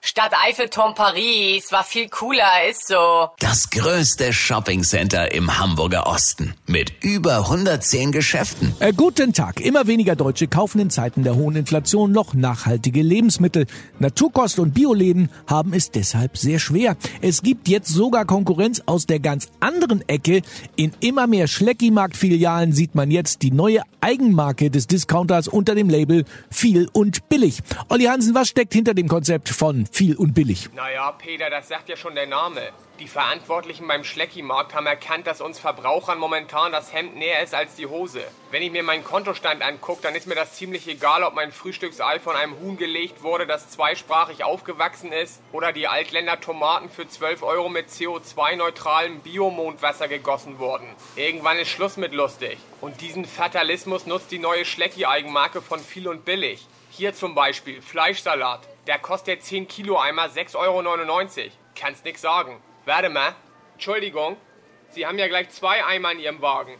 Stadt Eiffelturm Paris war viel cooler, ist so. Das größte Shoppingcenter im Hamburger Osten mit über 110 Geschäften. Äh, guten Tag. Immer weniger Deutsche kaufen in Zeiten der hohen Inflation noch nachhaltige Lebensmittel. Naturkost- und Bioläden haben es deshalb sehr schwer. Es gibt jetzt sogar Konkurrenz aus der ganz anderen Ecke. In immer mehr Schleckimarkt-Filialen sieht man jetzt die neue Eigenmarke des Discounters unter dem Label viel und billig. Olli Hansen, was steckt hinter dem Konzept von viel und billig? Naja, Peter, das sagt ja schon der Name. Die Verantwortlichen beim Schleckimarkt haben erkannt, dass uns Verbrauchern momentan das Hemd näher ist als die Hose. Wenn ich mir meinen Kontostand angucke, dann ist mir das ziemlich egal, ob mein Frühstücksei von einem Huhn gelegt wurde, das zweisprachig aufgewachsen ist, oder die Altländer Tomaten für 12 Euro mit CO2-neutralem Biomondwasser gegossen wurden. Irgendwann ist Schluss mit lustig. Und diesen Fatalismus nutzt die neue Schlecki-Eigenmarke von viel und billig. Hier zum Beispiel Fleischsalat. Der kostet 10 Kilo Eimer 6,99 Euro. Kannst nix sagen. Warte mal. Entschuldigung. Sie haben ja gleich zwei Eimer in Ihrem Wagen.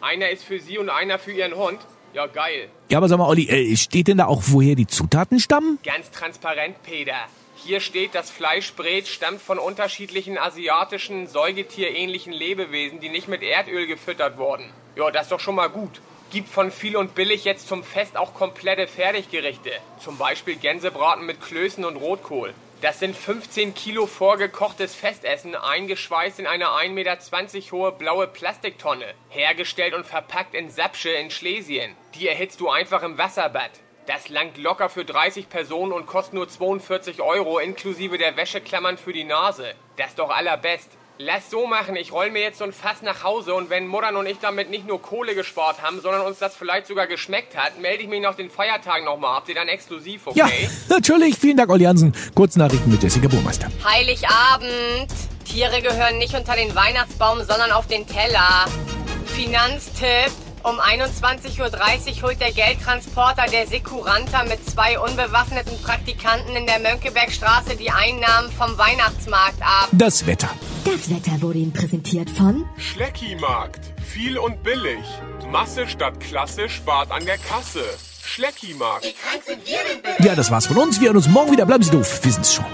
Einer ist für Sie und einer für Ihren Hund. Ja, geil. Ja, aber sag mal, Olli, äh, steht denn da auch, woher die Zutaten stammen? Ganz transparent, Peter. Hier steht, das Fleischbret stammt von unterschiedlichen asiatischen, säugetierähnlichen Lebewesen, die nicht mit Erdöl gefüttert wurden. Ja, das ist doch schon mal gut. Gibt von viel und billig jetzt zum Fest auch komplette Fertiggerichte. Zum Beispiel Gänsebraten mit Klößen und Rotkohl. Das sind 15 Kilo vorgekochtes Festessen, eingeschweißt in eine 1,20 Meter hohe blaue Plastiktonne. Hergestellt und verpackt in Sapsche in Schlesien. Die erhitzt du einfach im Wasserbad. Das langt locker für 30 Personen und kostet nur 42 Euro inklusive der Wäscheklammern für die Nase. Das ist doch allerbest. Lass so machen, ich roll mir jetzt so ein Fass nach Hause und wenn Muttern und ich damit nicht nur Kohle gespart haben, sondern uns das vielleicht sogar geschmeckt hat, melde ich mich nach den Feiertagen nochmal. Habt ihr dann exklusiv, okay? Ja, natürlich. Vielen Dank, Olli Hansen. Kurznachrichten mit Jessica Burmeister. Heiligabend. Tiere gehören nicht unter den Weihnachtsbaum, sondern auf den Teller. Finanztipp. Um 21.30 Uhr holt der Geldtransporter der Sekuranta mit zwei unbewaffneten Praktikanten in der Mönckebergstraße die Einnahmen vom Weihnachtsmarkt ab. Das Wetter. Das Wetter wurde Ihnen präsentiert von Schleckimarkt. Viel und billig. Masse statt Klasse spart an der Kasse. Schleckimarkt. Ja, das war's von uns. Wir hören uns morgen wieder. Bleiben Sie doof. Wir sind's schon.